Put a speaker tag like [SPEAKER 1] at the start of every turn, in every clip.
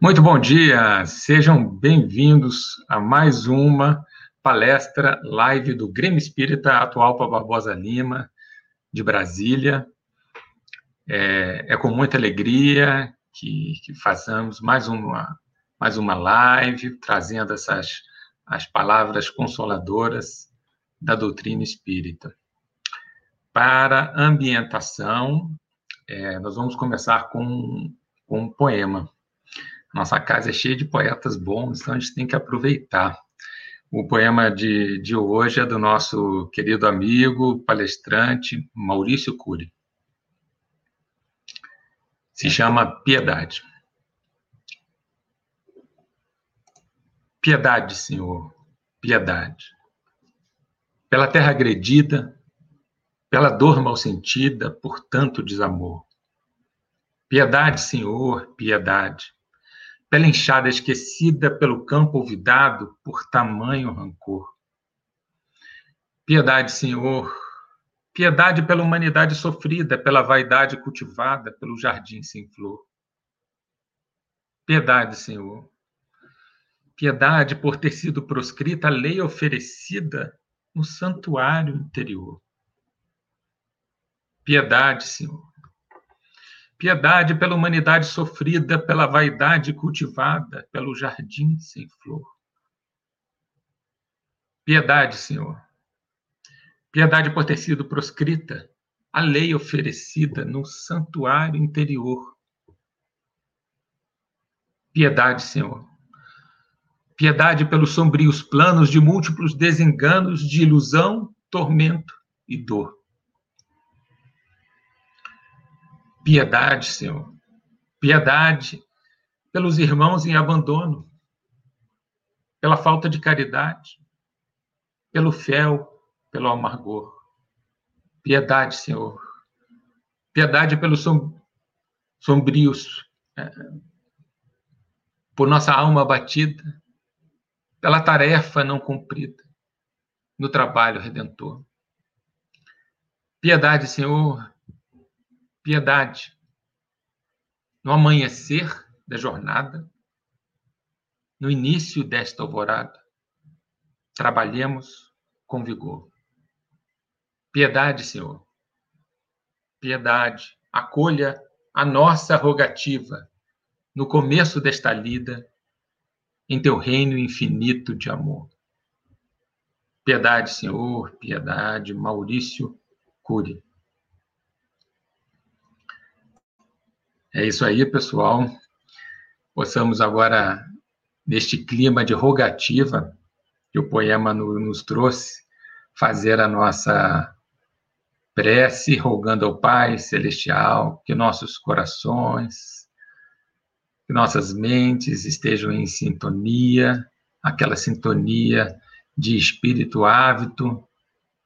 [SPEAKER 1] Muito bom dia, sejam bem-vindos a mais uma palestra live do Grêmio Espírita Atual para Barbosa Lima, de Brasília. É, é com muita alegria que, que façamos mais uma, mais uma live, trazendo essas as palavras consoladoras da doutrina espírita. Para ambientação, é, nós vamos começar com, com um poema. Nossa casa é cheia de poetas bons, então a gente tem que aproveitar. O poema de, de hoje é do nosso querido amigo, palestrante, Maurício Cury. Se chama Piedade. Piedade, Senhor, piedade. Pela terra agredida, pela dor mal sentida, por tanto desamor. Piedade, Senhor, piedade pela enxada esquecida, pelo campo olvidado, por tamanho rancor. Piedade, Senhor, piedade pela humanidade sofrida, pela vaidade cultivada, pelo jardim sem flor. Piedade, Senhor, piedade por ter sido proscrita a lei oferecida no santuário interior. Piedade, Senhor, Piedade pela humanidade sofrida, pela vaidade cultivada, pelo jardim sem flor. Piedade, Senhor. Piedade por ter sido proscrita, a lei oferecida no santuário interior. Piedade, Senhor. Piedade pelos sombrios planos de múltiplos desenganos de ilusão, tormento e dor. Piedade, Senhor. Piedade pelos irmãos em abandono, pela falta de caridade, pelo fel, pelo amargor. Piedade, Senhor. Piedade pelos sombrios, é, por nossa alma abatida, pela tarefa não cumprida no trabalho redentor. Piedade, Senhor, piedade. No amanhecer da jornada, no início desta alvorada, trabalhemos com vigor. Piedade, Senhor. Piedade, acolha a nossa rogativa no começo desta lida, em teu reino infinito de amor. Piedade, Senhor, piedade, Maurício Cury. É isso aí, pessoal. Possamos agora, neste clima de rogativa que o poema nos trouxe, fazer a nossa prece, rogando ao Pai Celestial que nossos corações, que nossas mentes estejam em sintonia, aquela sintonia de espírito ávido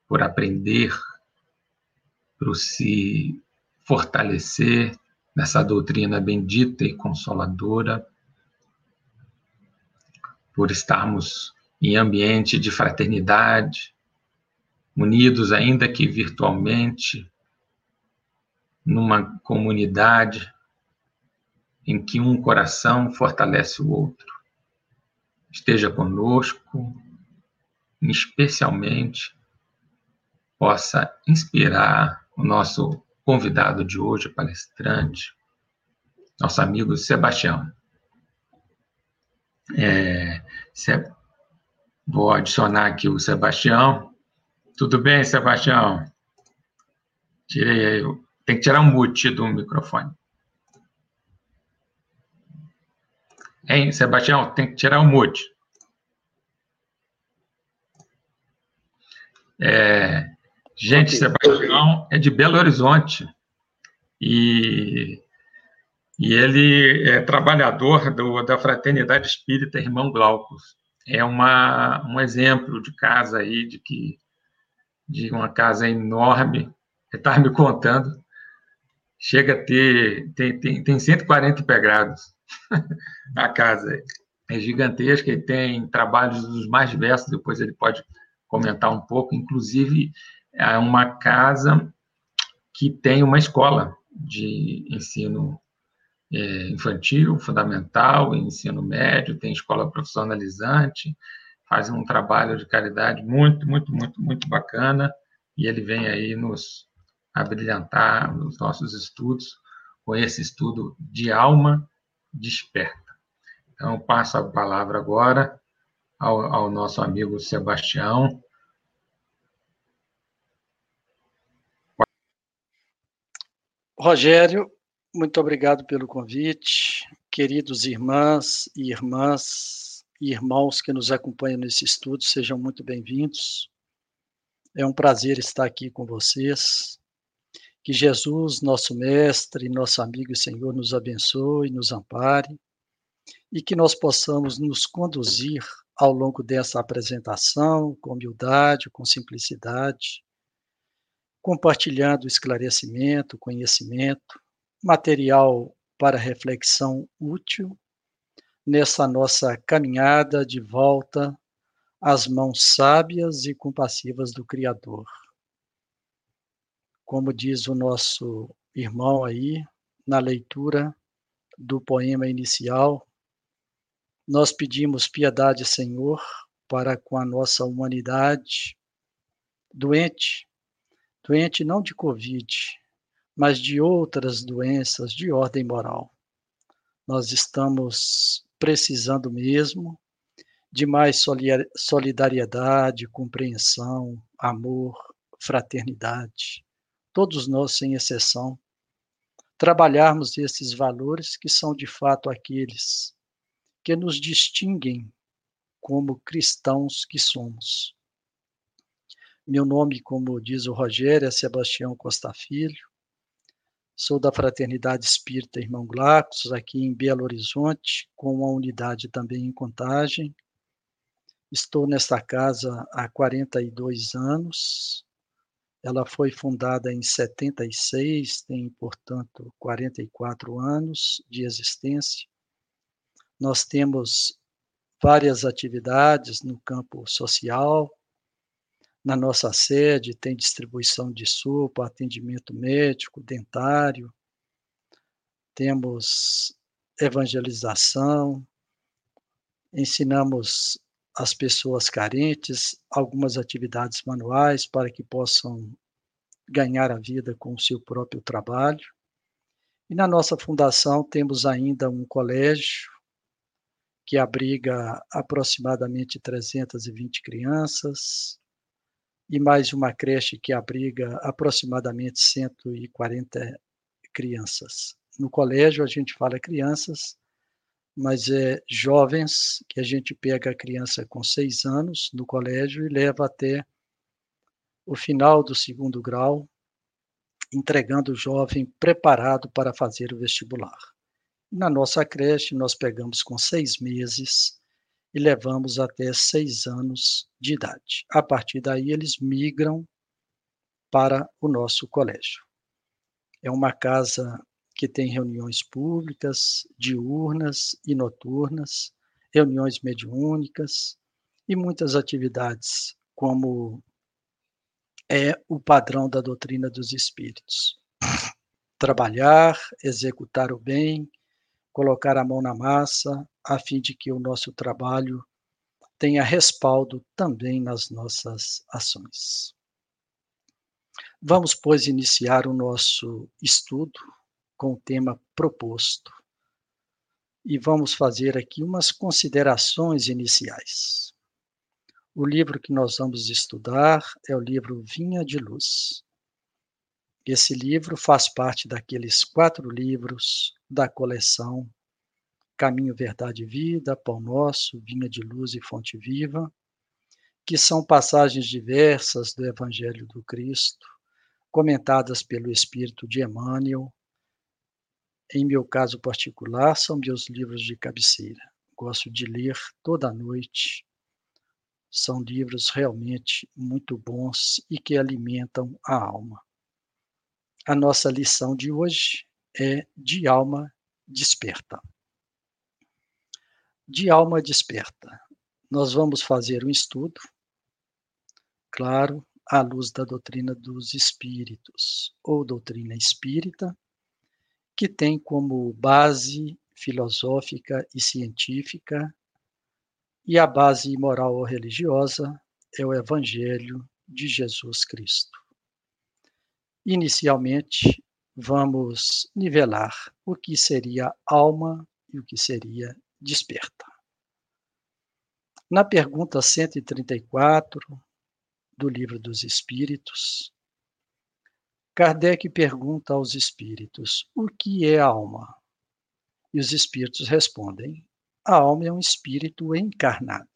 [SPEAKER 1] por aprender, por se fortalecer, nessa doutrina bendita e consoladora, por estarmos em ambiente de fraternidade, unidos, ainda que virtualmente, numa comunidade em que um coração fortalece o outro. Esteja conosco, especialmente possa inspirar o nosso convidado de hoje, palestrante, nosso amigo Sebastião. É, vou adicionar aqui o Sebastião. Tudo bem, Sebastião? Tirei aí. Tem que tirar um mute do microfone. Hein, Sebastião? Tem que tirar o mute. É, Gente. Sebastião é de Belo Horizonte e, e ele é trabalhador do, da Fraternidade Espírita Irmão Glaucus. É uma, um exemplo de casa aí, de que de uma casa enorme. Ele estava me contando, chega a ter, tem, tem, tem 140 pegados a casa. É gigantesca e tem trabalhos dos mais diversos, depois ele pode comentar um pouco, inclusive é uma casa que tem uma escola de ensino é, infantil, fundamental, ensino médio, tem escola profissionalizante, fazem um trabalho de caridade muito, muito, muito, muito bacana, e ele vem aí nos abrilhantar nos nossos estudos com esse estudo de alma desperta. Então, passo a palavra agora ao, ao nosso amigo Sebastião.
[SPEAKER 2] Rogério, muito obrigado pelo convite. Queridos irmãs e irmãs e irmãos que nos acompanham nesse estudo, sejam muito bem-vindos. É um prazer estar aqui com vocês. Que Jesus, nosso Mestre, nosso amigo e Senhor, nos abençoe, nos ampare e que nós possamos nos conduzir ao longo dessa apresentação com humildade, com simplicidade, compartilhando esclarecimento, conhecimento, material para reflexão útil nessa nossa caminhada de volta às mãos sábias e compassivas do Criador. Como diz o nosso irmão aí, na leitura do poema inicial, nós pedimos piedade, Senhor, para com a nossa humanidade doente, doente não de Covid, mas de outras doenças de ordem moral. Nós estamos precisando mesmo de mais solidariedade, compreensão, amor, fraternidade. Todos nós, sem exceção, trabalharmos esses valores que são de fato aqueles que nos distinguem como cristãos que somos. Meu nome, como diz o Rogério, é Sebastião Costa Filho. Sou da Fraternidade Espírita Irmão Glacos, aqui em Belo Horizonte, com uma unidade também em Contagem. Estou nesta casa há 42 anos. Ela foi fundada em 76, tem, portanto, 44 anos de existência. Nós temos várias atividades no campo social, na nossa sede tem distribuição de sopa, atendimento médico, dentário, temos evangelização, ensinamos as pessoas carentes algumas atividades manuais para que possam ganhar a vida com o seu próprio trabalho. E na nossa fundação temos ainda um colégio que abriga aproximadamente 320 crianças, e mais uma creche que abriga aproximadamente 140 crianças. No colégio a gente fala crianças, mas é jovens que a gente pega a criança com seis anos no colégio e leva até o final do segundo grau, entregando o jovem preparado para fazer o vestibular. Na nossa creche, nós pegamos com seis meses e levamos até seis anos de idade. A partir daí, eles migram para o nosso colégio. É uma casa que tem reuniões públicas, diurnas e noturnas, reuniões mediúnicas e muitas atividades, como é o padrão da doutrina dos espíritos. Trabalhar, executar o bem, colocar a mão na massa, a fim de que o nosso trabalho tenha respaldo também nas nossas ações. Vamos, pois, iniciar o nosso estudo com o tema proposto. E vamos fazer aqui umas considerações iniciais. O livro que nós vamos estudar é o livro Vinha de Luz. Esse livro faz parte daqueles quatro livros da coleção Caminho, Verdade e Vida, Pão Nosso, Vinha de Luz e Fonte Viva, que são passagens diversas do Evangelho do Cristo, comentadas pelo Espírito de Emmanuel. Em meu caso particular, são meus livros de cabeceira. Gosto de ler toda noite. São livros realmente muito bons e que alimentam a alma. A nossa lição de hoje é de alma desperta. De alma desperta. Nós vamos fazer um estudo, claro, à luz da doutrina dos espíritos, ou doutrina espírita, que tem como base filosófica e científica e a base moral ou religiosa é o Evangelho de Jesus Cristo. Inicialmente, vamos nivelar o que seria alma e o que seria desperta. Na pergunta 134 do Livro dos Espíritos, Kardec pergunta aos espíritos: o que é alma? E os espíritos respondem: a alma é um espírito encarnado.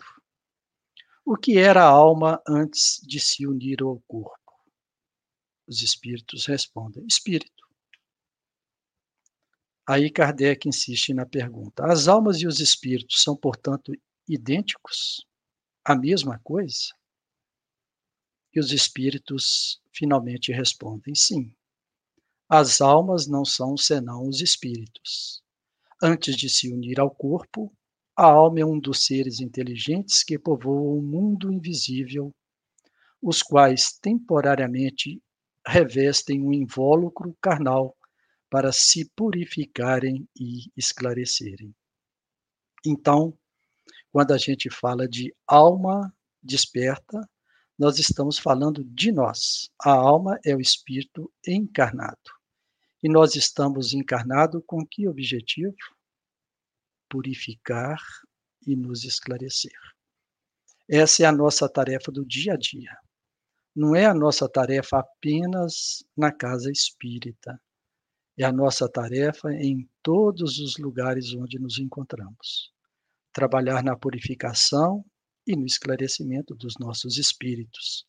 [SPEAKER 2] O que era a alma antes de se unir ao corpo? Os espíritos respondem: espírito. Aí Kardec insiste na pergunta: as almas e os espíritos são, portanto, idênticos? A mesma coisa? E os espíritos finalmente respondem: sim. As almas não são senão os espíritos. Antes de se unir ao corpo, a alma é um dos seres inteligentes que povoam o mundo invisível, os quais temporariamente revestem um invólucro carnal para se purificarem e esclarecerem. Então, quando a gente fala de alma desperta, nós estamos falando de nós. A alma é o espírito encarnado. E nós estamos encarnados com que objetivo? purificar e nos esclarecer. Essa é a nossa tarefa do dia a dia. Não é a nossa tarefa apenas na casa espírita. É a nossa tarefa em todos os lugares onde nos encontramos. Trabalhar na purificação e no esclarecimento dos nossos espíritos.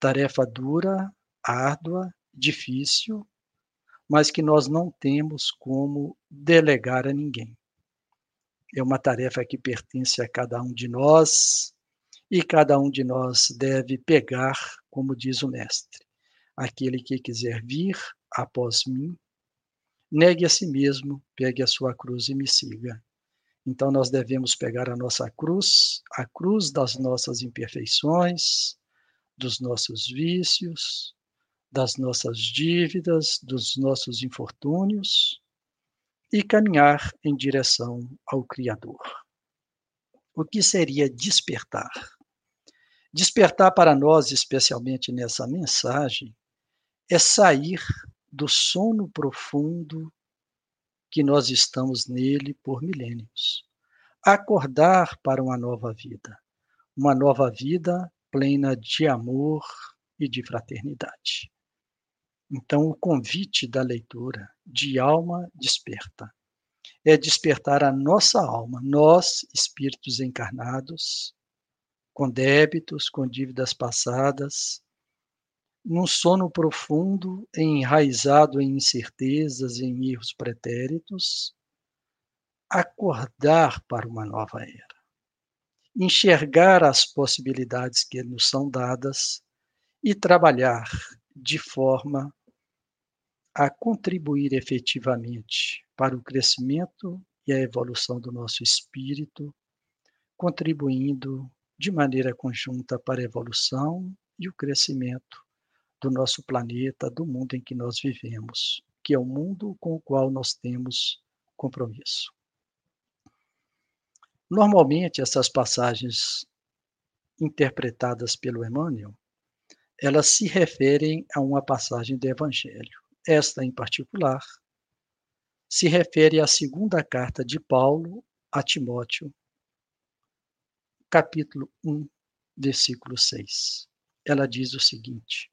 [SPEAKER 2] Tarefa dura, árdua, difícil, mas que nós não temos como delegar a ninguém é uma tarefa que pertence a cada um de nós e cada um de nós deve pegar, como diz o Mestre. Aquele que quiser vir após mim, negue a si mesmo, pegue a sua cruz e me siga. Então nós devemos pegar a nossa cruz, a cruz das nossas imperfeições, dos nossos vícios, das nossas dívidas, dos nossos infortúnios, e caminhar em direção ao Criador. O que seria despertar? Despertar para nós, especialmente nessa mensagem, é sair do sono profundo que nós estamos nele por milênios. Acordar para uma nova vida, uma nova vida plena de amor e de fraternidade. Então, o convite da leitura de alma desperta é despertar a nossa alma, nós, espíritos encarnados, com débitos, com dívidas passadas, num sono profundo, enraizado em incertezas em erros pretéritos, acordar para uma nova era, enxergar as possibilidades que nos são dadas e trabalhar de forma a contribuir efetivamente para o crescimento e a evolução do nosso espírito, contribuindo de maneira conjunta para a evolução e o crescimento do nosso planeta, do mundo em que nós vivemos, que é o mundo com o qual nós temos compromisso. Normalmente, essas passagens interpretadas pelo Emmanuel, elas se referem a uma passagem do Evangelho. Esta, em particular, se refere à segunda carta de Paulo a Timóteo, capítulo 1, versículo 6. Ela diz o seguinte: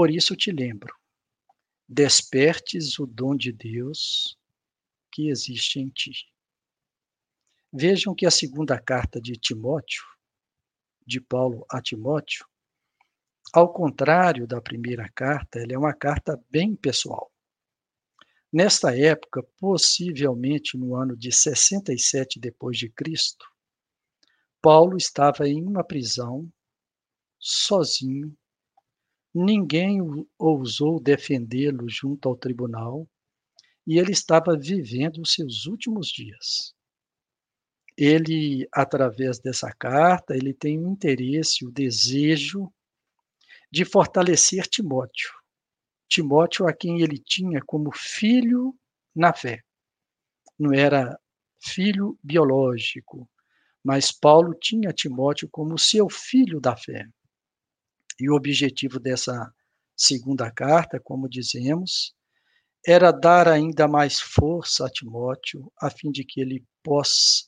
[SPEAKER 2] Por isso te lembro, despertes o dom de Deus que existe em ti. Vejam que a segunda carta de Timóteo, de Paulo a Timóteo, ao contrário da primeira carta, ela é uma carta bem pessoal. Nesta época, possivelmente no ano de 67 depois de Cristo, Paulo estava em uma prisão sozinho. Ninguém ousou defendê-lo junto ao tribunal e ele estava vivendo os seus últimos dias. Ele, através dessa carta, ele tem o interesse, o desejo de fortalecer Timóteo, Timóteo a quem ele tinha como filho na fé. Não era filho biológico, mas Paulo tinha Timóteo como seu filho da fé. E o objetivo dessa segunda carta, como dizemos, era dar ainda mais força a Timóteo, a fim de que ele possa,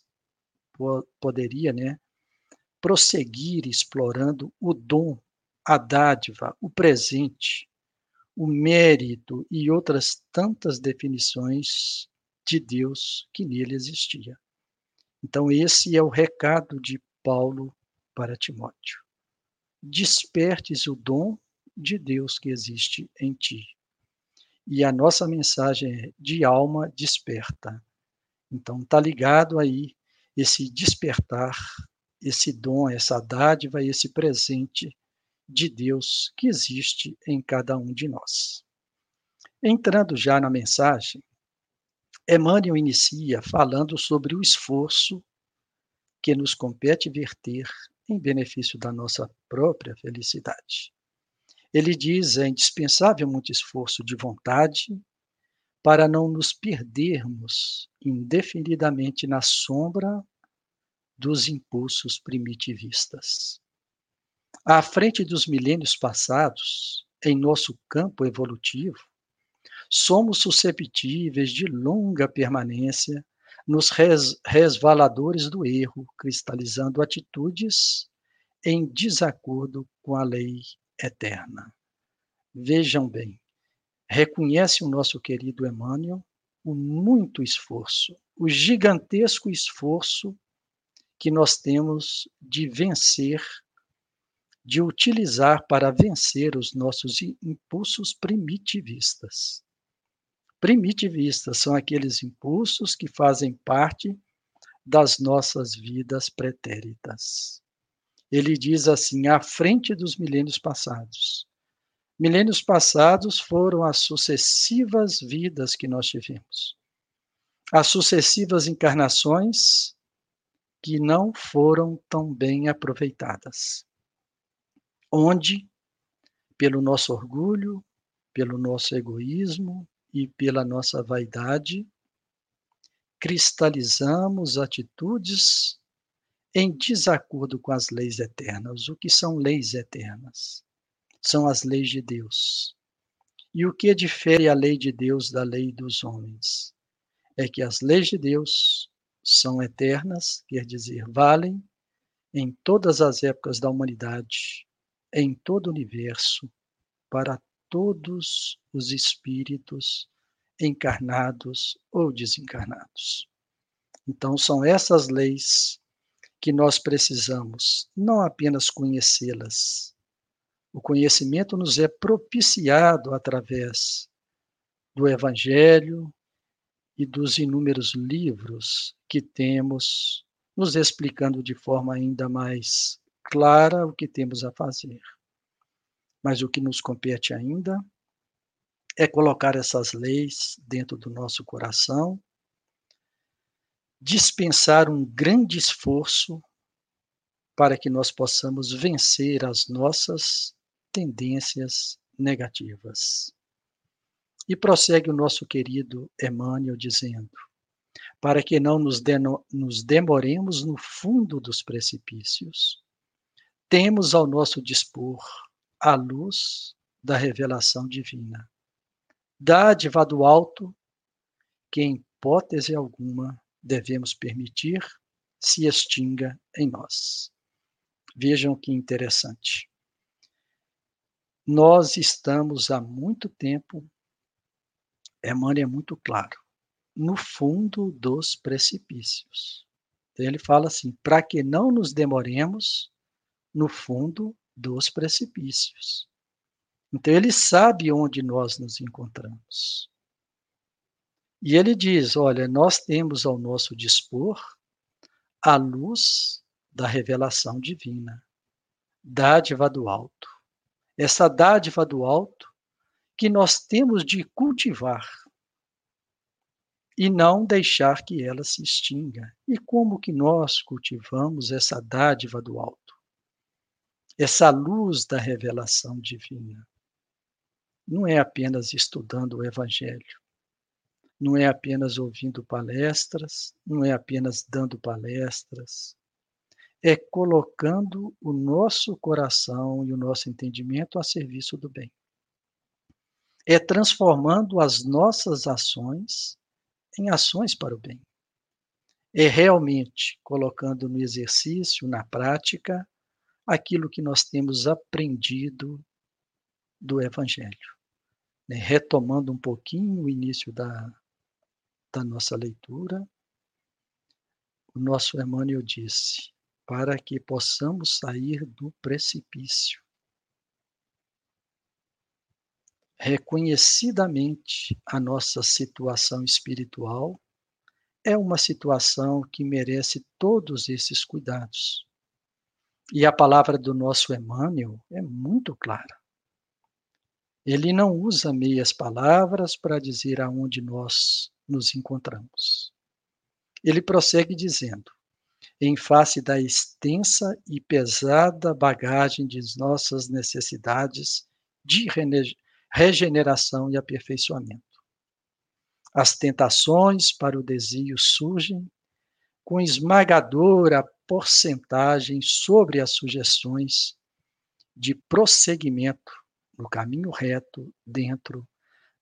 [SPEAKER 2] poderia né, prosseguir explorando o dom, a dádiva, o presente, o mérito e outras tantas definições de Deus que nele existia. Então, esse é o recado de Paulo para Timóteo. Despertes o dom de Deus que existe em ti. E a nossa mensagem é de alma desperta. Então, está ligado aí esse despertar, esse dom, essa dádiva, esse presente de Deus que existe em cada um de nós. Entrando já na mensagem, Emmanuel inicia falando sobre o esforço que nos compete verter em benefício da nossa própria felicidade. Ele diz: é indispensável muito esforço de vontade para não nos perdermos indefinidamente na sombra dos impulsos primitivistas. À frente dos milênios passados, em nosso campo evolutivo, somos susceptíveis de longa permanência nos res, resvaladores do erro, cristalizando atitudes em desacordo com a lei eterna. Vejam bem, reconhece o nosso querido Emmanuel o muito esforço, o gigantesco esforço que nós temos de vencer de utilizar para vencer os nossos impulsos primitivistas. Primitivistas são aqueles impulsos que fazem parte das nossas vidas pretéritas. Ele diz assim, à frente dos milênios passados. Milênios passados foram as sucessivas vidas que nós tivemos, as sucessivas encarnações que não foram tão bem aproveitadas onde, pelo nosso orgulho, pelo nosso egoísmo e pela nossa vaidade, cristalizamos atitudes em desacordo com as leis eternas. O que são leis eternas? São as leis de Deus. E o que difere a lei de Deus da lei dos homens? É que as leis de Deus são eternas, quer dizer, valem em todas as épocas da humanidade em todo o universo para todos os espíritos encarnados ou desencarnados. Então, são essas leis que nós precisamos não apenas conhecê-las. O conhecimento nos é propiciado através do Evangelho e dos inúmeros livros que temos, nos explicando de forma ainda mais clara o que temos a fazer. Mas o que nos compete ainda é colocar essas leis dentro do nosso coração, dispensar um grande esforço para que nós possamos vencer as nossas tendências negativas. E prossegue o nosso querido Emmanuel dizendo: para que não nos, nos demoremos no fundo dos precipícios, temos ao nosso dispor a luz da revelação divina. Dádiva do alto, que em hipótese alguma devemos permitir se extinga em nós. Vejam que interessante. Nós estamos há muito tempo, Emmanuel é muito claro, no fundo dos precipícios. Então ele fala assim: para que não nos demoremos no fundo dos precipícios. Então ele sabe onde nós nos encontramos. E ele diz: olha, nós temos ao nosso dispor a luz da revelação divina, dádiva do alto. Essa dádiva do alto que nós temos de cultivar e não deixar que ela se extinga. E como que nós cultivamos essa dádiva do alto? Essa luz da revelação divina. não é apenas estudando o Evangelho, não é apenas ouvindo palestras, não é apenas dando palestras, é colocando o nosso coração e o nosso entendimento a serviço do bem. É transformando as nossas ações em ações para o bem. É realmente colocando no exercício, na prática, aquilo que nós temos aprendido do Evangelho. Né? Retomando um pouquinho o início da, da nossa leitura, o nosso Emmanuel disse: para que possamos sair do precipício. Reconhecidamente, a nossa situação espiritual é uma situação que merece todos esses cuidados. E a palavra do nosso Emmanuel é muito clara. Ele não usa meias palavras para dizer aonde nós nos encontramos. Ele prossegue dizendo: em face da extensa e pesada bagagem de nossas necessidades de regeneração e aperfeiçoamento. As tentações para o desvio surgem com esmagadora porcentagem sobre as sugestões de prosseguimento no caminho reto dentro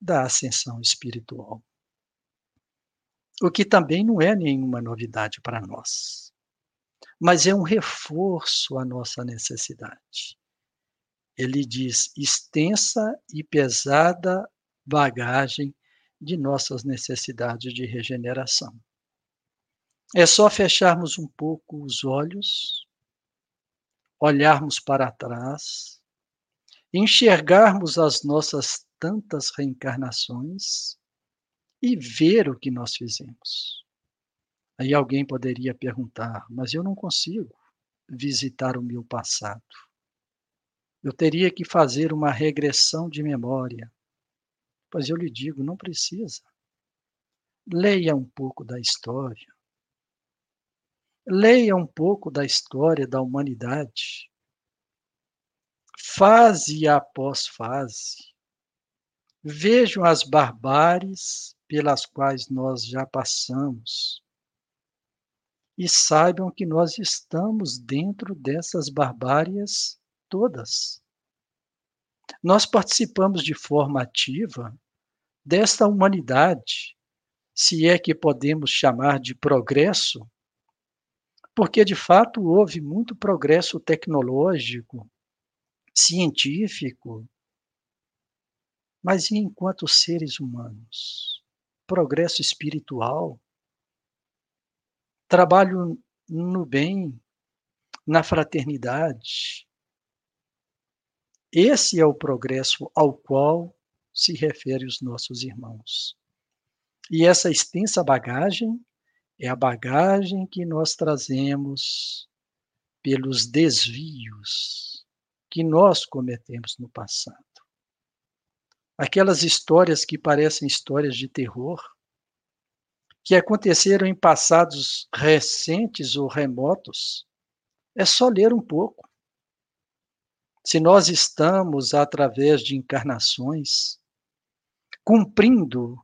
[SPEAKER 2] da ascensão espiritual. O que também não é nenhuma novidade para nós mas é um reforço à nossa necessidade. Ele diz extensa e pesada bagagem de nossas necessidades de regeneração. É só fecharmos um pouco os olhos, olharmos para trás, enxergarmos as nossas tantas reencarnações e ver o que nós fizemos. Aí alguém poderia perguntar, mas eu não consigo visitar o meu passado. Eu teria que fazer uma regressão de memória. Pois eu lhe digo, não precisa. Leia um pouco da história. Leia um pouco da história da humanidade. Fase após fase. Vejam as barbáries pelas quais nós já passamos e saibam que nós estamos dentro dessas barbárias todas. Nós participamos de forma ativa desta humanidade, se é que podemos chamar de progresso, porque de fato houve muito progresso tecnológico, científico, mas e enquanto seres humanos? Progresso espiritual, trabalho no bem, na fraternidade. Esse é o progresso ao qual se refere os nossos irmãos. E essa extensa bagagem é a bagagem que nós trazemos pelos desvios que nós cometemos no passado. Aquelas histórias que parecem histórias de terror, que aconteceram em passados recentes ou remotos, é só ler um pouco. Se nós estamos, através de encarnações, cumprindo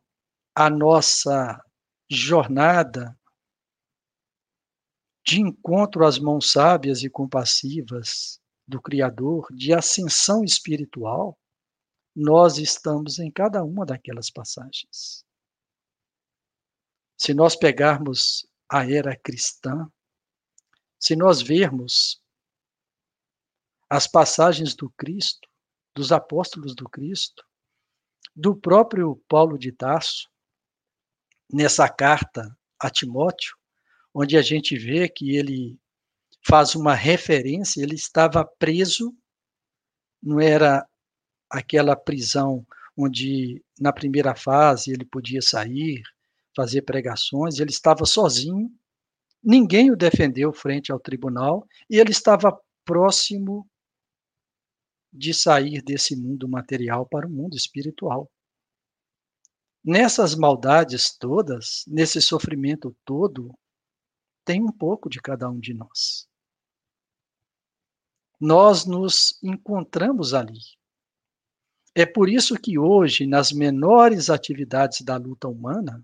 [SPEAKER 2] a nossa jornada de encontro às mãos sábias e compassivas do Criador, de ascensão espiritual, nós estamos em cada uma daquelas passagens. Se nós pegarmos a era cristã, se nós vermos as passagens do Cristo, dos apóstolos do Cristo, do próprio Paulo de Tarso, nessa carta a Timóteo, onde a gente vê que ele faz uma referência, ele estava preso, não era aquela prisão onde na primeira fase ele podia sair, fazer pregações, ele estava sozinho, ninguém o defendeu frente ao tribunal, e ele estava próximo de sair desse mundo material para o mundo espiritual. Nessas maldades todas, nesse sofrimento todo, tem um pouco de cada um de nós. Nós nos encontramos ali. É por isso que hoje, nas menores atividades da luta humana,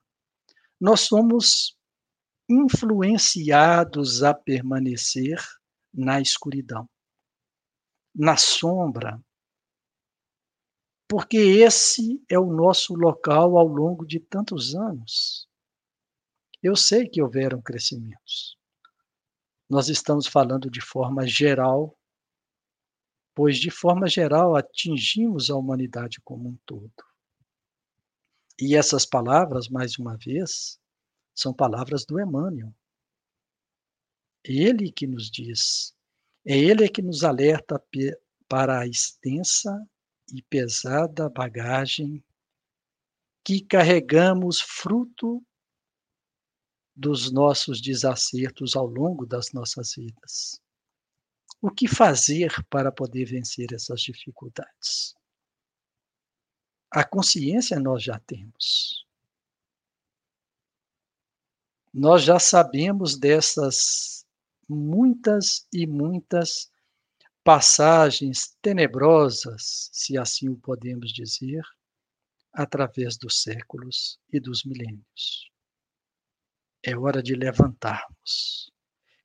[SPEAKER 2] nós somos influenciados a permanecer na escuridão, na sombra, porque esse é o nosso local ao longo de tantos anos. Eu sei que houveram crescimentos. Nós estamos falando de forma geral, pois de forma geral atingimos a humanidade como um todo. E essas palavras, mais uma vez, são palavras do Emmanuel. Ele que nos diz, é ele que nos alerta para a extensa e pesada bagagem que carregamos fruto dos nossos desacertos ao longo das nossas vidas. O que fazer para poder vencer essas dificuldades? A consciência nós já temos. Nós já sabemos dessas muitas e muitas passagens tenebrosas, se assim o podemos dizer, através dos séculos e dos milênios. É hora de levantarmos,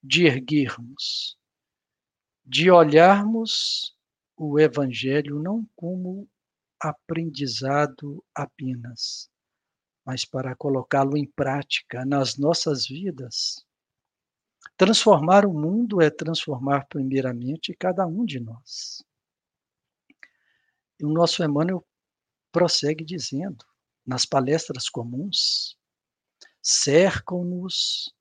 [SPEAKER 2] de erguermos, de olharmos o Evangelho não como aprendizado apenas, mas para colocá-lo em prática nas nossas vidas. Transformar o mundo é transformar primeiramente cada um de nós. E o nosso Emmanuel prossegue dizendo, nas palestras comuns, cercam-nos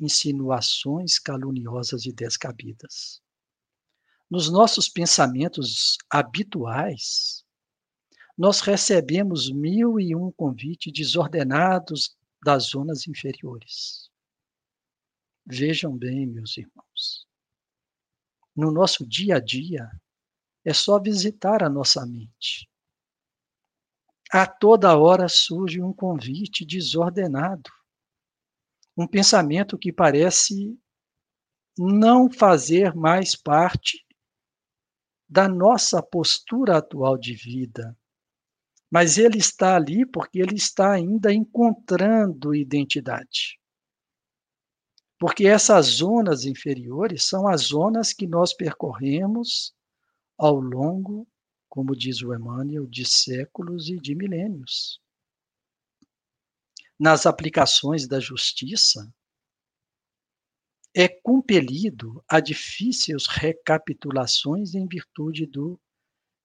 [SPEAKER 2] insinuações caluniosas e descabidas. Nos nossos pensamentos habituais, nós recebemos mil e um convites desordenados das zonas inferiores. Vejam bem, meus irmãos. No nosso dia a dia, é só visitar a nossa mente. A toda hora surge um convite desordenado, um pensamento que parece não fazer mais parte da nossa postura atual de vida, mas ele está ali porque ele está ainda encontrando identidade. Porque essas zonas inferiores são as zonas que nós percorremos ao longo, como diz o Emmanuel, de séculos e de milênios. Nas aplicações da justiça, é compelido a difíceis recapitulações em virtude do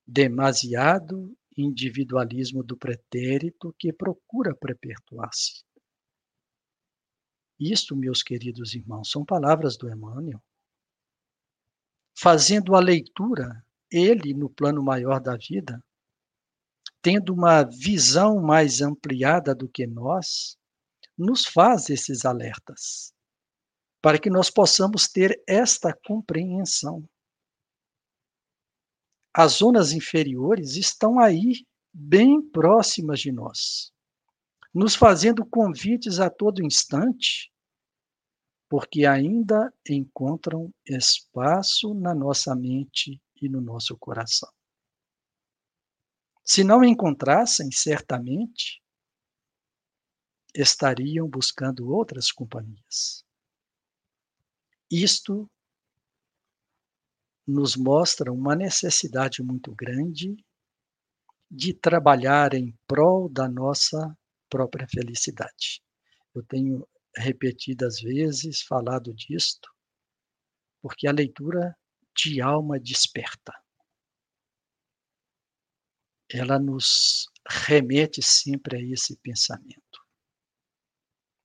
[SPEAKER 2] demasiado individualismo do pretérito que procura perpetuar-se. Isto, meus queridos irmãos, são palavras do Emmanuel. Fazendo a leitura, ele, no plano maior da vida, tendo uma visão mais ampliada do que nós, nos faz esses alertas, para que nós possamos ter esta compreensão. As zonas inferiores estão aí, bem próximas de nós, nos fazendo convites a todo instante, porque ainda encontram espaço na nossa mente e no nosso coração. Se não encontrassem, certamente estariam buscando outras companhias. Isto nos mostra uma necessidade muito grande de trabalhar em prol da nossa própria felicidade. Eu tenho repetidas vezes falado disto, porque a leitura de alma desperta. Ela nos remete sempre a esse pensamento.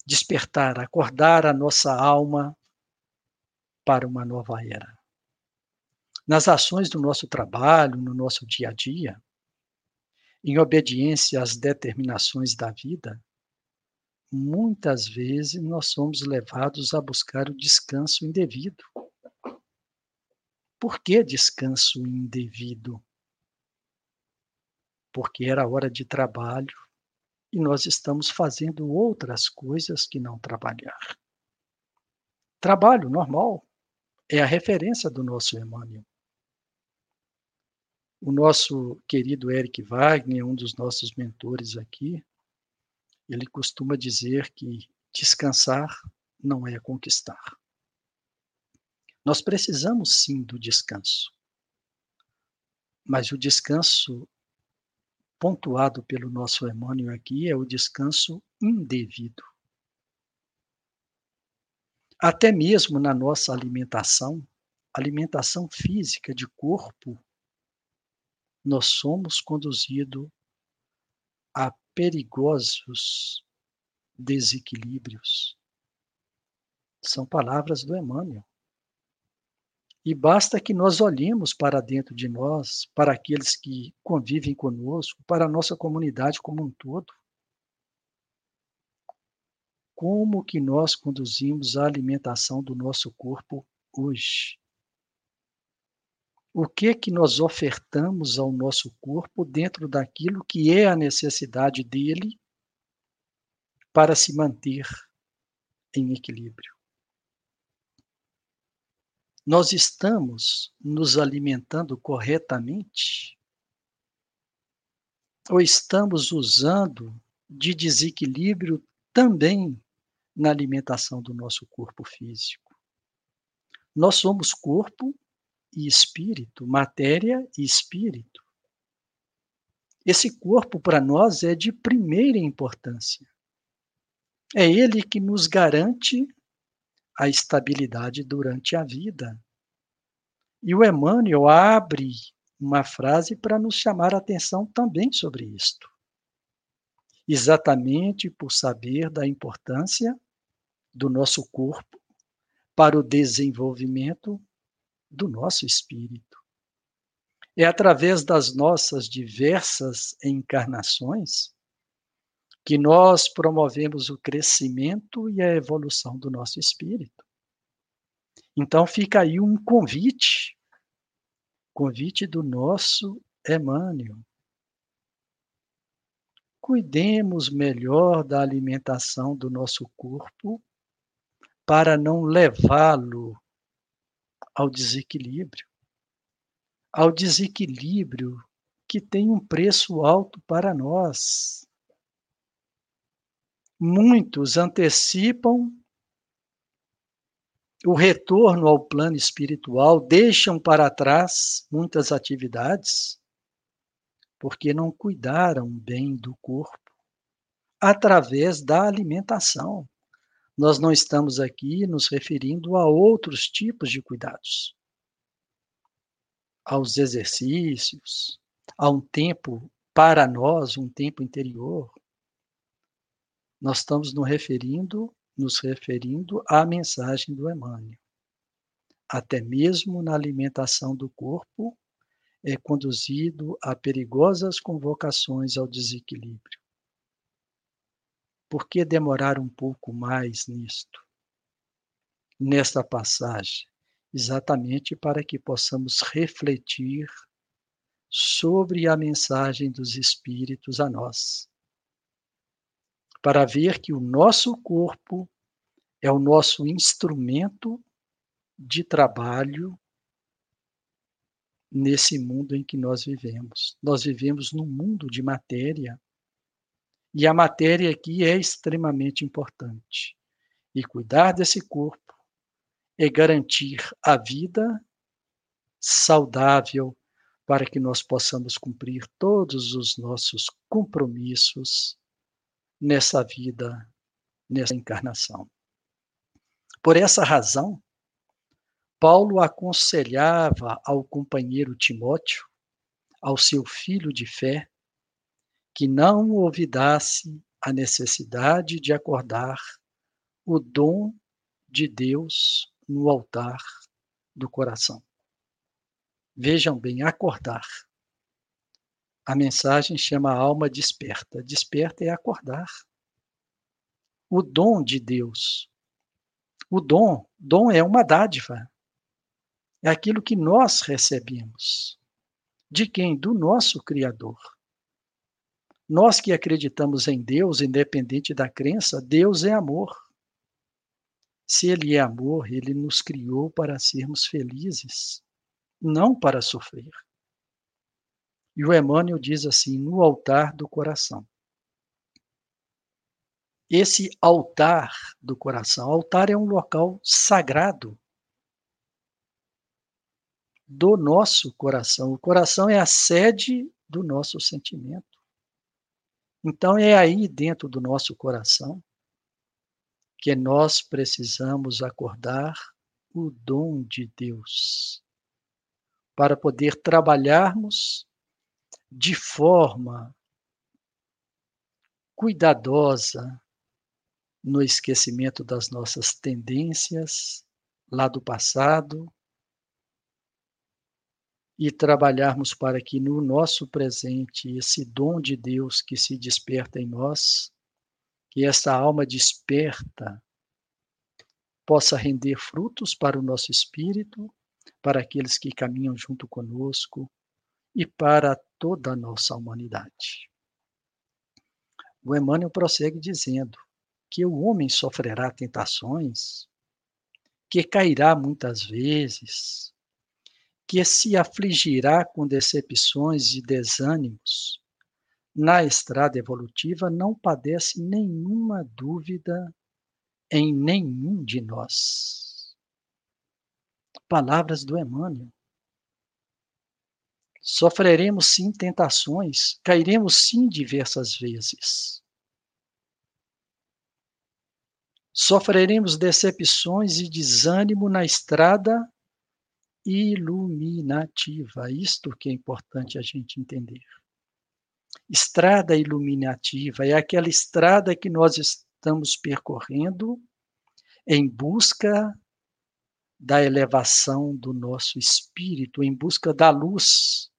[SPEAKER 2] Despertar, acordar a nossa alma para uma nova era nas ações do nosso trabalho, no nosso dia a dia, em obediência às determinações da vida, muitas vezes nós somos levados a buscar o descanso indevido. Por que descanso indevido? Porque era hora de trabalho e nós estamos fazendo outras coisas que não trabalhar. Trabalho normal é a referência do nosso Emmanuel. O nosso querido Eric Wagner, um dos nossos mentores aqui, ele costuma dizer que descansar não é conquistar. Nós precisamos sim do descanso. Mas o descanso pontuado pelo nosso Emmanuel aqui é o descanso indevido. Até mesmo na nossa alimentação, alimentação física de corpo, nós somos conduzidos a perigosos desequilíbrios. São palavras do Emmanuel. E basta que nós olhemos para dentro de nós, para aqueles que convivem conosco, para a nossa comunidade como um todo. Como que nós conduzimos a alimentação do nosso corpo hoje? O que que nós ofertamos ao nosso corpo dentro daquilo que é a necessidade dele para se manter em equilíbrio? Nós estamos nos alimentando corretamente? Ou estamos usando de desequilíbrio também na alimentação do nosso corpo físico? Nós somos corpo e espírito, matéria e espírito. Esse corpo para nós é de primeira importância. É ele que nos garante a estabilidade durante a vida. E o Emmanuel abre uma frase para nos chamar a atenção também sobre isto. Exatamente por saber da importância do nosso corpo para o desenvolvimento do nosso espírito. É através das nossas diversas encarnações que nós promovemos o crescimento e a evolução do nosso espírito. Então fica aí um convite, convite do nosso Emmanuel. Cuidemos melhor da alimentação do nosso corpo para não levá-lo ao desequilíbrio. Ao desequilíbrio que tem um preço alto para nós muitos antecipam o retorno ao plano espiritual, deixam para trás muitas atividades, porque não cuidaram bem do corpo através da alimentação. Nós não estamos aqui nos referindo a outros tipos de cuidados, aos exercícios, a um tempo para nós, um tempo interior, nós estamos nos referindo, nos referindo à mensagem do Emmanuel. Até mesmo na alimentação do corpo é conduzido a perigosas convocações ao desequilíbrio. Por que demorar um pouco mais nisto? Nesta passagem, exatamente para que possamos refletir sobre a mensagem dos Espíritos a nós para ver que o nosso corpo é o nosso instrumento de trabalho nesse mundo em que nós vivemos. Nós vivemos num mundo de matéria e a matéria aqui é extremamente importante. E cuidar desse corpo é garantir a vida saudável para que nós possamos cumprir todos os nossos compromissos nessa vida, nessa encarnação. Por essa razão, Paulo aconselhava ao companheiro Timóteo, ao seu filho de fé, que não olvidasse a necessidade de acordar o dom de Deus no altar do coração. Vejam bem, acordar. A mensagem chama a alma desperta. Desperta é acordar. O dom de Deus. O dom, dom é uma dádiva. É aquilo que nós recebemos. De quem? Do nosso Criador. Nós que acreditamos em Deus, independente da crença, Deus é amor. Se Ele é amor, Ele nos criou para sermos felizes, não para sofrer. E o Emmanuel diz assim: no altar do coração. Esse altar do coração, altar é um local sagrado do nosso coração. O coração é a sede do nosso sentimento. Então é aí dentro do nosso coração que nós precisamos acordar o dom de Deus para poder trabalharmos de forma cuidadosa no esquecimento das nossas tendências lá do passado e trabalharmos para que no nosso presente esse dom de Deus que se desperta em nós, que essa alma desperta, possa render frutos para o nosso espírito, para aqueles que caminham junto conosco e para toda a nossa humanidade. O Emmanuel prossegue dizendo: que o homem sofrerá tentações, que cairá muitas vezes, que se afligirá com decepções e desânimos, na estrada evolutiva não padece nenhuma dúvida em nenhum de nós. Palavras do Emmanuel. Sofreremos sim tentações, cairemos sim diversas vezes. Sofreremos decepções e desânimo na estrada iluminativa. Isto que é importante a gente entender. Estrada iluminativa é aquela estrada que nós estamos percorrendo em busca da elevação do nosso espírito, em busca da luz,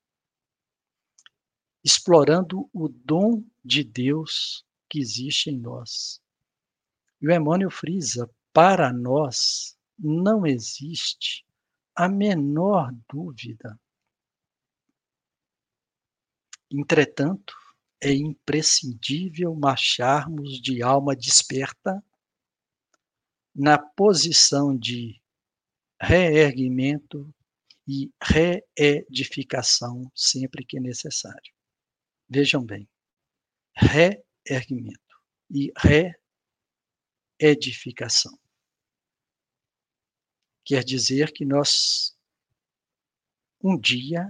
[SPEAKER 2] explorando o dom de Deus que existe em nós. E o Emmanuel frisa: para nós não existe a menor dúvida. Entretanto, é imprescindível marcharmos de alma desperta na posição de reerguimento e reedificação sempre que necessário. Vejam bem, reerguimento e re edificação. Quer dizer que nós, um dia,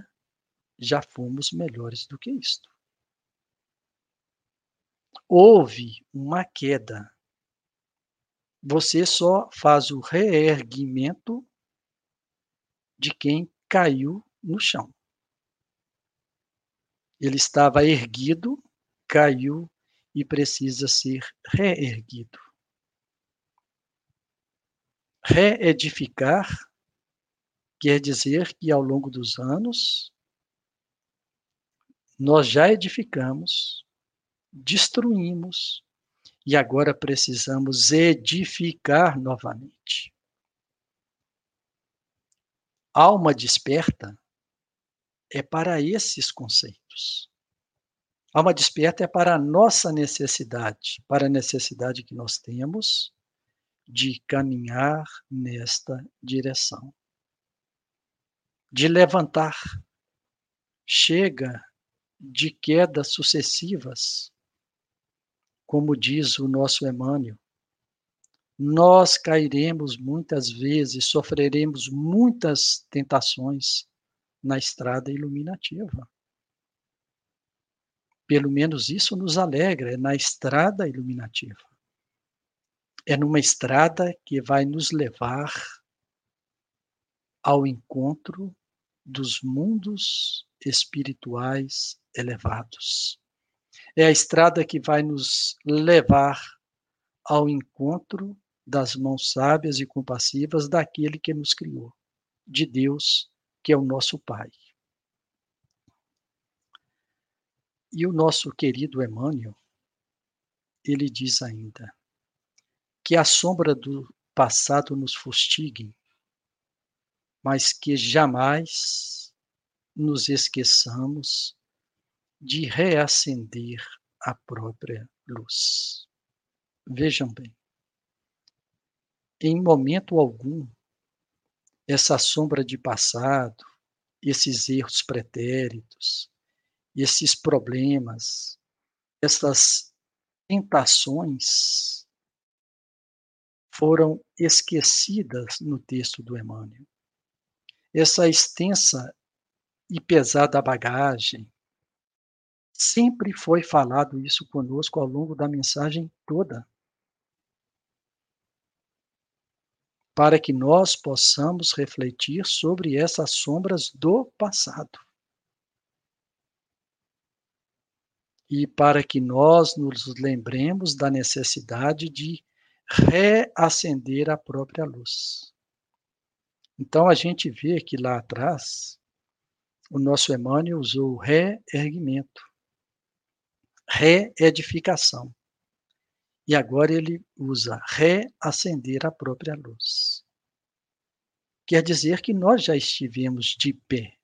[SPEAKER 2] já fomos melhores do que isto. Houve uma queda. Você só faz o reerguimento de quem caiu no chão. Ele estava erguido, caiu e precisa ser reerguido. Reedificar quer dizer que ao longo dos anos nós já edificamos, destruímos e agora precisamos edificar novamente. Alma desperta é para esses conceitos. Alma desperta é para a nossa necessidade, para a necessidade que nós temos de caminhar nesta direção, de levantar. Chega de quedas sucessivas, como diz o nosso Emmanuel. Nós cairemos muitas vezes, sofreremos muitas tentações na estrada iluminativa. Pelo menos isso nos alegra, é na estrada iluminativa é numa estrada que vai nos levar ao encontro dos mundos espirituais elevados. É a estrada que vai nos levar ao encontro das mãos sábias e compassivas daquele que nos criou, de Deus, que é o nosso Pai. E o nosso querido Emmanuel, ele diz ainda: que a sombra do passado nos fustigue, mas que jamais nos esqueçamos de reacender a própria luz. Vejam bem, em momento algum, essa sombra de passado, esses erros pretéritos, esses problemas, essas tentações foram esquecidas no texto do Emmanuel. Essa extensa e pesada bagagem, sempre foi falado isso conosco ao longo da mensagem toda. Para que nós possamos refletir sobre essas sombras do passado. E para que nós nos lembremos da necessidade de reacender a própria luz. Então a gente vê que lá atrás o nosso Emmanuel usou reerguimento, reedificação. E agora ele usa reacender a própria luz. Quer dizer que nós já estivemos de pé.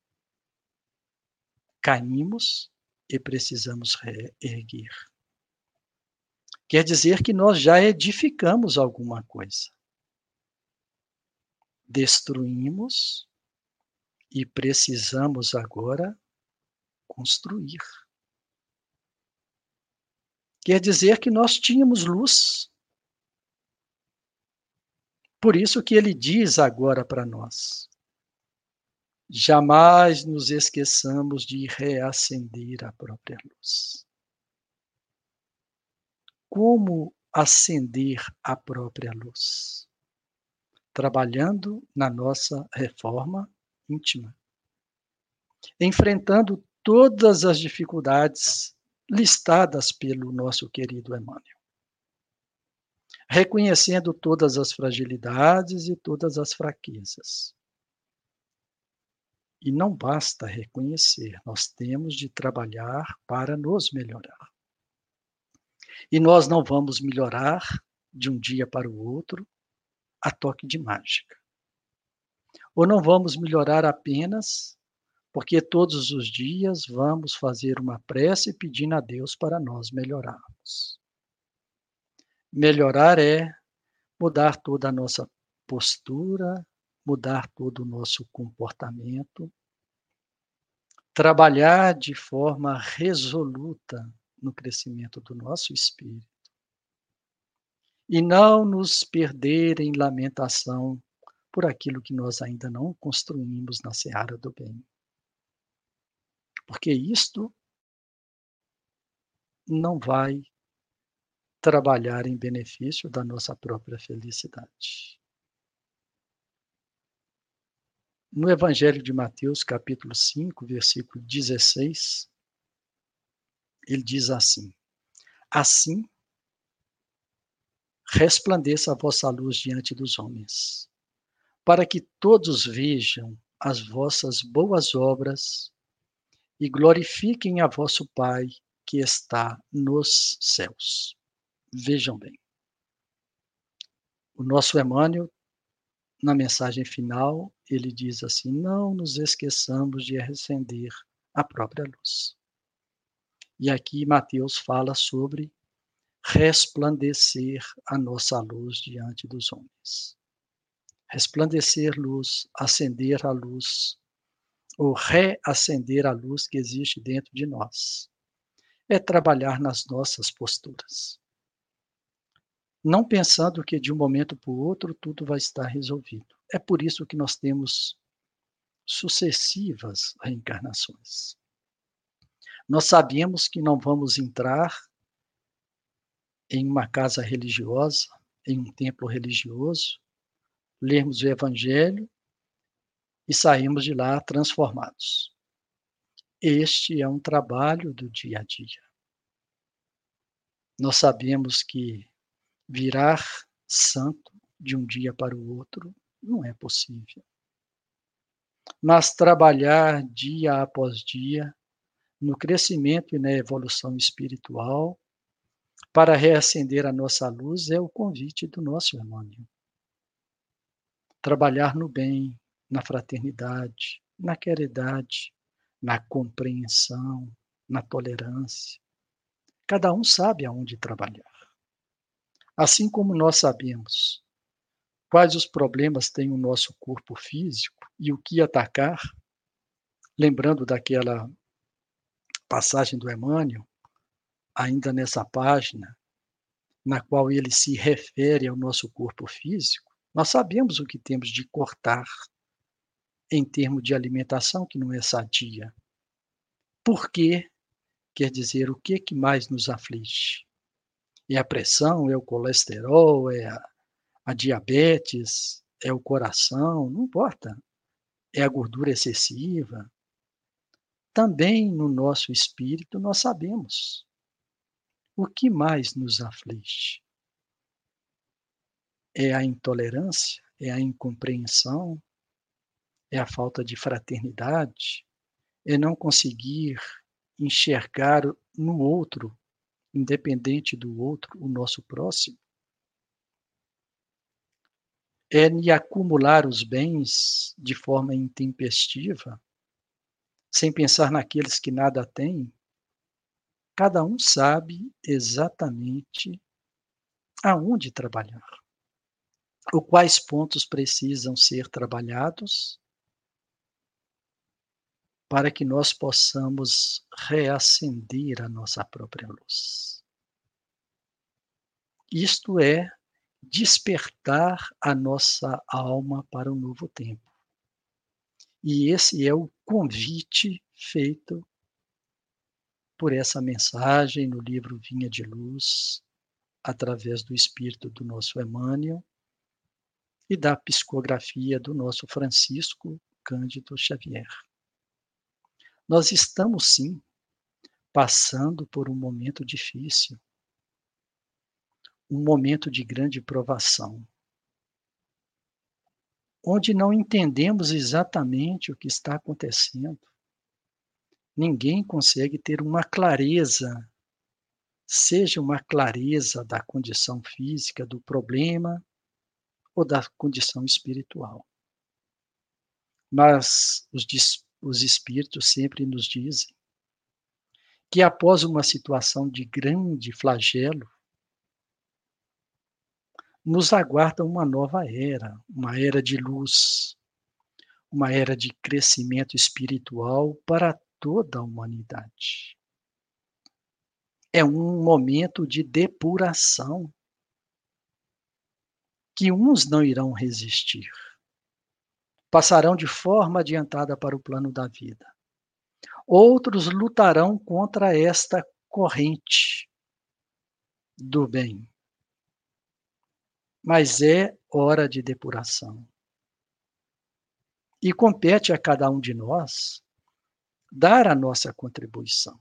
[SPEAKER 2] Caímos e precisamos reerguer. Quer dizer que nós já edificamos alguma coisa. Destruímos e precisamos agora construir. Quer dizer que nós tínhamos luz. Por isso que ele diz agora para nós: jamais nos esqueçamos de reacender a própria luz como acender a própria luz, trabalhando na nossa reforma íntima, enfrentando todas as dificuldades listadas pelo nosso querido Emmanuel, reconhecendo todas as fragilidades e todas as fraquezas. E não basta reconhecer, nós temos de trabalhar para nos melhorar. E nós não vamos melhorar de um dia para o outro a toque de mágica. Ou não vamos melhorar apenas porque todos os dias vamos fazer uma prece pedindo a Deus para nós melhorarmos. Melhorar é mudar toda a nossa postura, mudar todo o nosso comportamento, trabalhar de forma resoluta no crescimento do nosso espírito. E não nos perder em lamentação por aquilo que nós ainda não construímos na seara do bem. Porque isto não vai trabalhar em benefício da nossa própria felicidade. No Evangelho de Mateus, capítulo 5, versículo 16, ele diz assim: Assim resplandeça a vossa luz diante dos homens, para que todos vejam as vossas boas obras e glorifiquem a vosso Pai que está nos céus. Vejam bem. O nosso Emmanuel, na mensagem final, ele diz assim: Não nos esqueçamos de acender a própria luz. E aqui Mateus fala sobre resplandecer a nossa luz diante dos homens. Resplandecer luz, acender a luz, ou reacender a luz que existe dentro de nós. É trabalhar nas nossas posturas. Não pensando que de um momento para o outro tudo vai estar resolvido. É por isso que nós temos sucessivas reencarnações. Nós sabemos que não vamos entrar em uma casa religiosa, em um templo religioso, lermos o Evangelho e saímos de lá transformados. Este é um trabalho do dia a dia. Nós sabemos que virar santo de um dia para o outro não é possível. Mas trabalhar dia após dia no crescimento e na evolução espiritual, para reacender a nossa luz, é o convite do nosso Emmanuel. Trabalhar no bem, na fraternidade, na caridade, na compreensão, na tolerância. Cada um sabe aonde trabalhar. Assim como nós sabemos quais os problemas tem o nosso corpo físico e o que atacar, lembrando daquela passagem do Emmanuel, ainda nessa página, na qual ele se refere ao nosso corpo físico, nós sabemos o que temos de cortar em termos de alimentação que não é sadia. Por quê? Quer dizer, o que, que mais nos aflige? É a pressão, é o colesterol, é a, a diabetes, é o coração, não importa. É a gordura excessiva. Também no nosso espírito nós sabemos o que mais nos aflige. É a intolerância, é a incompreensão, é a falta de fraternidade, é não conseguir enxergar no outro, independente do outro, o nosso próximo. É me acumular os bens de forma intempestiva, sem pensar naqueles que nada têm. Cada um sabe exatamente aonde trabalhar, ou quais pontos precisam ser trabalhados para que nós possamos reacender a nossa própria luz. Isto é despertar a nossa alma para um novo tempo. E esse é o convite feito por essa mensagem no livro Vinha de Luz, através do espírito do nosso Emmanuel e da psicografia do nosso Francisco Cândido Xavier. Nós estamos sim passando por um momento difícil, um momento de grande provação, onde não entendemos exatamente o que está acontecendo. Ninguém consegue ter uma clareza, seja uma clareza da condição física do problema ou da condição espiritual. Mas os os espíritos sempre nos dizem que após uma situação de grande flagelo, nos aguarda uma nova era, uma era de luz, uma era de crescimento espiritual para toda a humanidade. É um momento de depuração que uns não irão resistir passarão de forma adiantada para o plano da vida. Outros lutarão contra esta corrente do bem. Mas é hora de depuração. E compete a cada um de nós dar a nossa contribuição.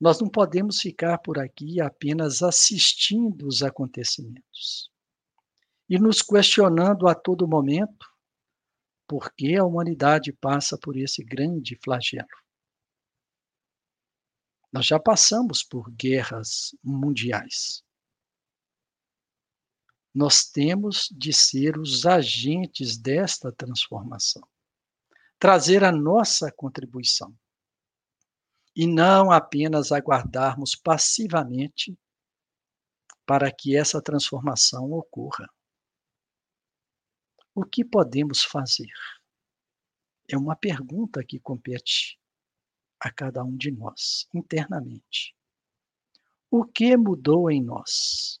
[SPEAKER 2] Nós não podemos ficar por aqui apenas assistindo os acontecimentos e nos questionando a todo momento por que a humanidade passa por esse grande flagelo. Nós já passamos por guerras mundiais. Nós temos de ser os agentes desta transformação, trazer a nossa contribuição e não apenas aguardarmos passivamente para que essa transformação ocorra. O que podemos fazer? É uma pergunta que compete a cada um de nós, internamente. O que mudou em nós?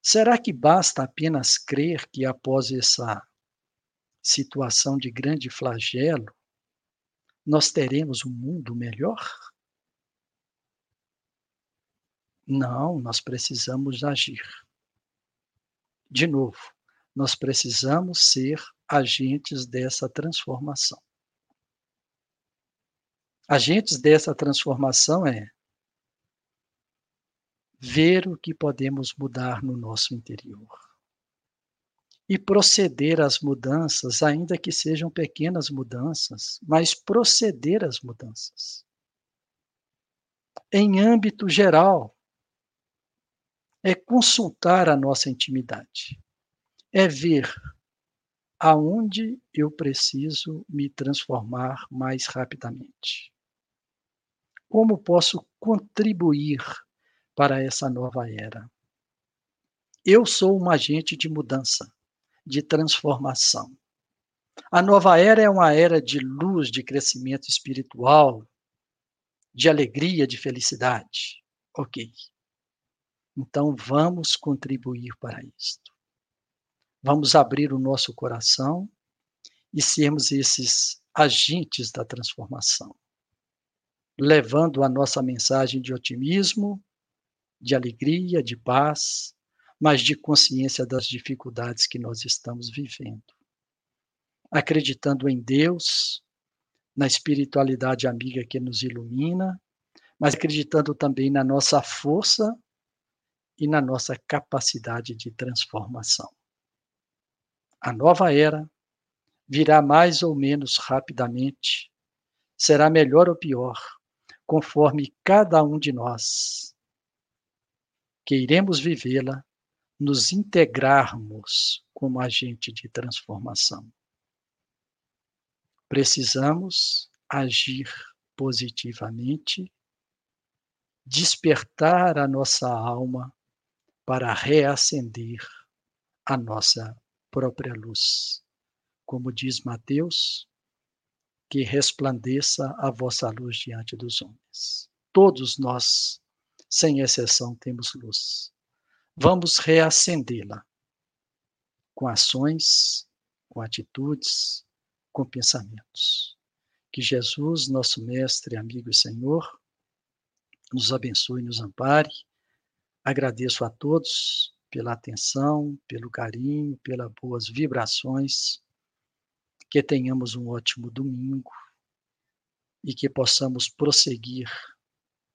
[SPEAKER 2] Será que basta apenas crer que após essa situação de grande flagelo, nós teremos um mundo melhor? Não, nós precisamos agir. De novo, nós precisamos ser agentes dessa transformação. Agentes dessa transformação é ver o que podemos mudar no nosso interior e proceder às mudanças, ainda que sejam pequenas mudanças, mas proceder às mudanças. Em âmbito geral, é consultar a nossa intimidade, é ver aonde eu preciso me transformar mais rapidamente. Como posso contribuir para essa nova era? Eu sou um agente de mudança, de transformação. A nova era é uma era de luz, de crescimento espiritual, de alegria, de felicidade. Ok. Então vamos contribuir para isto. Vamos abrir o nosso coração e sermos esses agentes da transformação, levando a nossa mensagem de otimismo, de alegria, de paz, mas de consciência das dificuldades que nós estamos vivendo acreditando em Deus, na espiritualidade amiga que nos ilumina, mas acreditando também na nossa força e na nossa capacidade de transformação. A nova era virá mais ou menos rapidamente, será melhor ou pior, conforme cada um de nós queiremos vivê-la, nos integrarmos como agente de transformação. Precisamos agir positivamente, despertar a nossa alma para reacender a nossa própria luz. Como diz Mateus, que resplandeça a vossa luz diante dos homens. Todos nós, sem exceção, temos luz. Vamos reacendê-la com ações, com atitudes, com pensamentos. Que Jesus, nosso Mestre, amigo e Senhor, nos abençoe e nos ampare. Agradeço a todos pela atenção, pelo carinho, pelas boas vibrações. Que tenhamos um ótimo domingo e que possamos prosseguir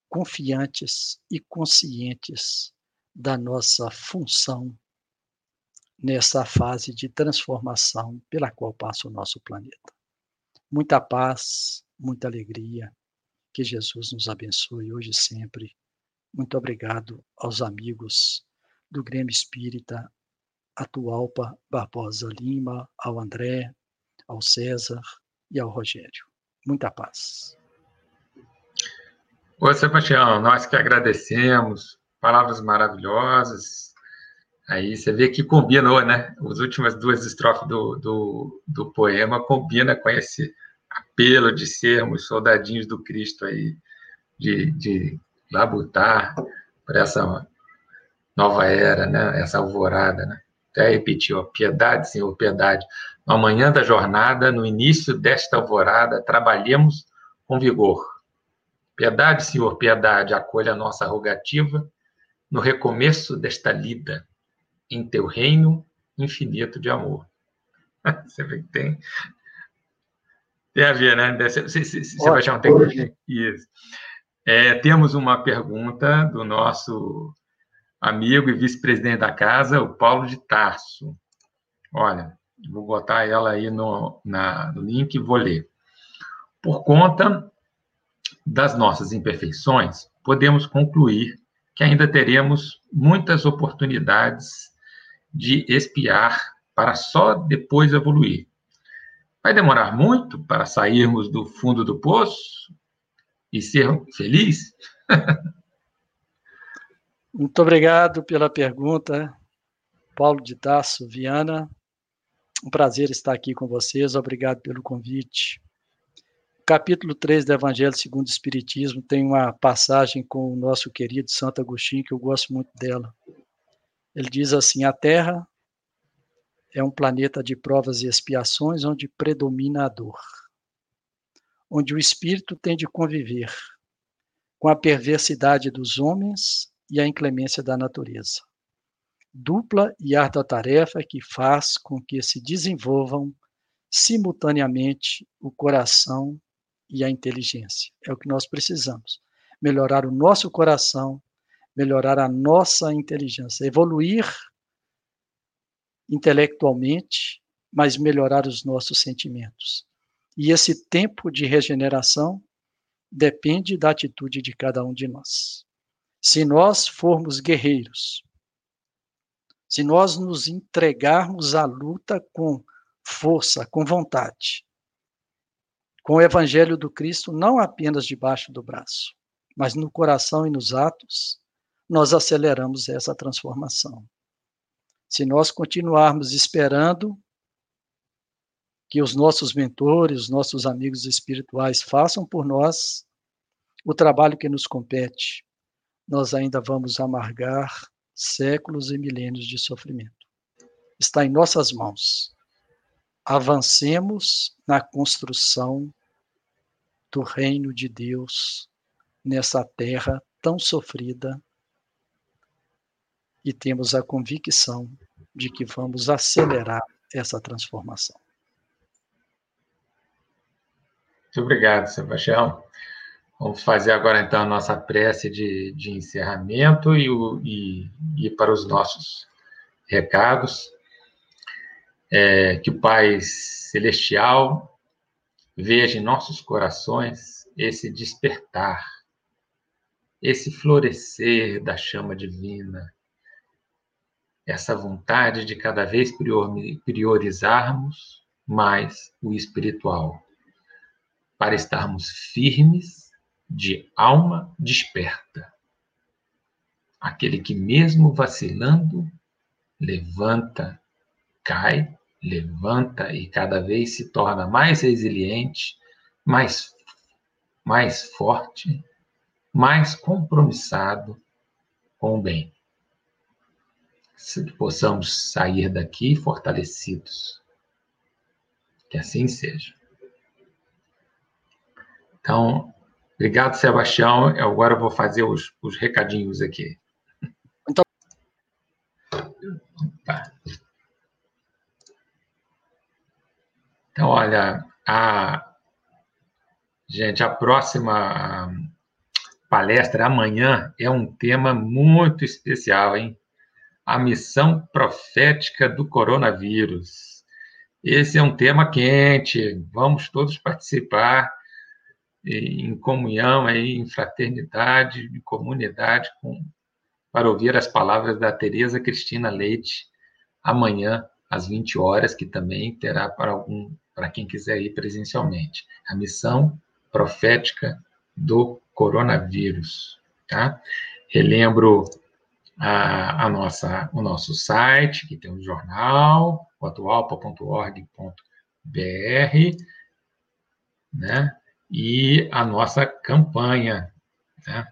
[SPEAKER 2] confiantes e conscientes da nossa função nessa fase de transformação pela qual passa o nosso planeta. Muita paz, muita alegria. Que Jesus nos abençoe hoje e sempre. Muito obrigado aos amigos do Grêmio Espírita Atualpa Barbosa Lima, ao André, ao César e ao Rogério. Muita paz.
[SPEAKER 1] Ô, Sebastião, nós que agradecemos, palavras maravilhosas, Aí você vê que combinou, né? As últimas duas estrofes do, do, do poema combina com esse apelo de sermos soldadinhos do Cristo aí, de, de labutar por essa nova era, né? Essa alvorada, né? Até repetiu, piedade, Senhor, piedade. No amanhã da jornada, no início desta alvorada, trabalhemos com vigor. Piedade, Senhor, piedade, acolha a nossa rogativa no recomeço desta lida em teu reino infinito de amor. Você vê que tem. Tem a ver, né? Sebastião, tem Isso. É, temos uma pergunta do nosso amigo e vice-presidente da casa, o Paulo de Tarso. Olha, vou botar ela aí no, na, no link e vou ler. Por conta das nossas imperfeições, podemos concluir que ainda teremos muitas oportunidades de espiar para só depois evoluir. Vai demorar muito para sairmos do fundo do poço e ser feliz?
[SPEAKER 2] Muito obrigado pela pergunta, Paulo de Tasso Viana. Um prazer estar aqui com vocês. Obrigado pelo convite. Capítulo 3 do Evangelho segundo o Espiritismo tem uma passagem com o nosso querido Santo Agostinho que eu gosto muito dela. Ele diz assim: a Terra é um planeta de provas e expiações onde predomina a dor, onde o espírito tem de conviver com a perversidade dos homens e a inclemência da natureza. Dupla e árdua tarefa que faz com que se desenvolvam simultaneamente o coração e a inteligência. É o que nós precisamos. Melhorar o nosso coração melhorar a nossa inteligência, evoluir intelectualmente, mas melhorar os nossos sentimentos. E esse tempo de regeneração depende da atitude de cada um de nós. Se nós formos guerreiros, se nós nos entregarmos à luta com força, com vontade, com o evangelho do Cristo não apenas debaixo do braço, mas no coração e nos atos, nós aceleramos essa transformação. Se nós continuarmos esperando que os nossos mentores, os nossos amigos espirituais façam por nós o trabalho que nos compete, nós ainda vamos amargar séculos e milênios de sofrimento. Está em nossas mãos. Avancemos na construção do reino de Deus nessa terra tão sofrida e temos a convicção de que vamos acelerar essa transformação.
[SPEAKER 1] Muito obrigado, Sebastião. Vamos fazer agora, então, a nossa prece de, de encerramento e, o, e, e para os nossos recados. É, que o Pai Celestial veja em nossos corações esse despertar, esse florescer da chama divina, essa vontade de cada vez priorizarmos mais o espiritual, para estarmos firmes de alma desperta. Aquele que, mesmo vacilando, levanta, cai, levanta e cada vez se torna mais resiliente, mais, mais forte, mais compromissado com o bem. Que possamos sair daqui fortalecidos. Que assim seja. Então, obrigado, Sebastião. Agora eu vou fazer os, os recadinhos aqui. Então... Tá. Então, olha, a gente, a próxima palestra amanhã é um tema muito especial, hein? A missão profética do coronavírus. Esse é um tema quente, vamos todos participar em comunhão, aí, em fraternidade, em comunidade, com, para ouvir as palavras da Tereza Cristina Leite amanhã às 20 horas, que também terá para algum para quem quiser ir presencialmente. A missão profética do coronavírus, tá? Relembro a, a nossa, o nosso site, que tem um jornal, atualpa.org.br, né? E a nossa campanha. Né?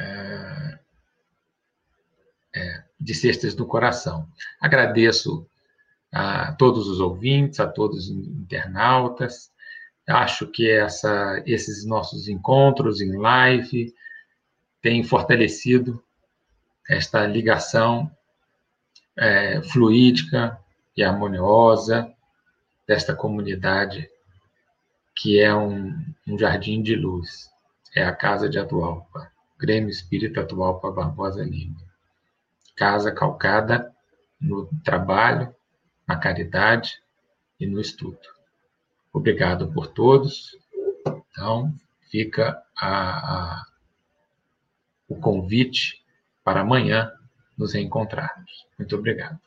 [SPEAKER 1] É, é, de Cestas do Coração. Agradeço a todos os ouvintes, a todos os internautas. Acho que essa, esses nossos encontros em live têm fortalecido esta ligação é, fluídica e harmoniosa desta comunidade que é um, um jardim de luz. É a Casa de Atualpa, Grêmio Espírita Atualpa Barbosa Lima. Casa calcada no trabalho, na caridade e no estudo. Obrigado por todos. Então, fica a, a, o convite para amanhã nos reencontrarmos. Muito obrigado.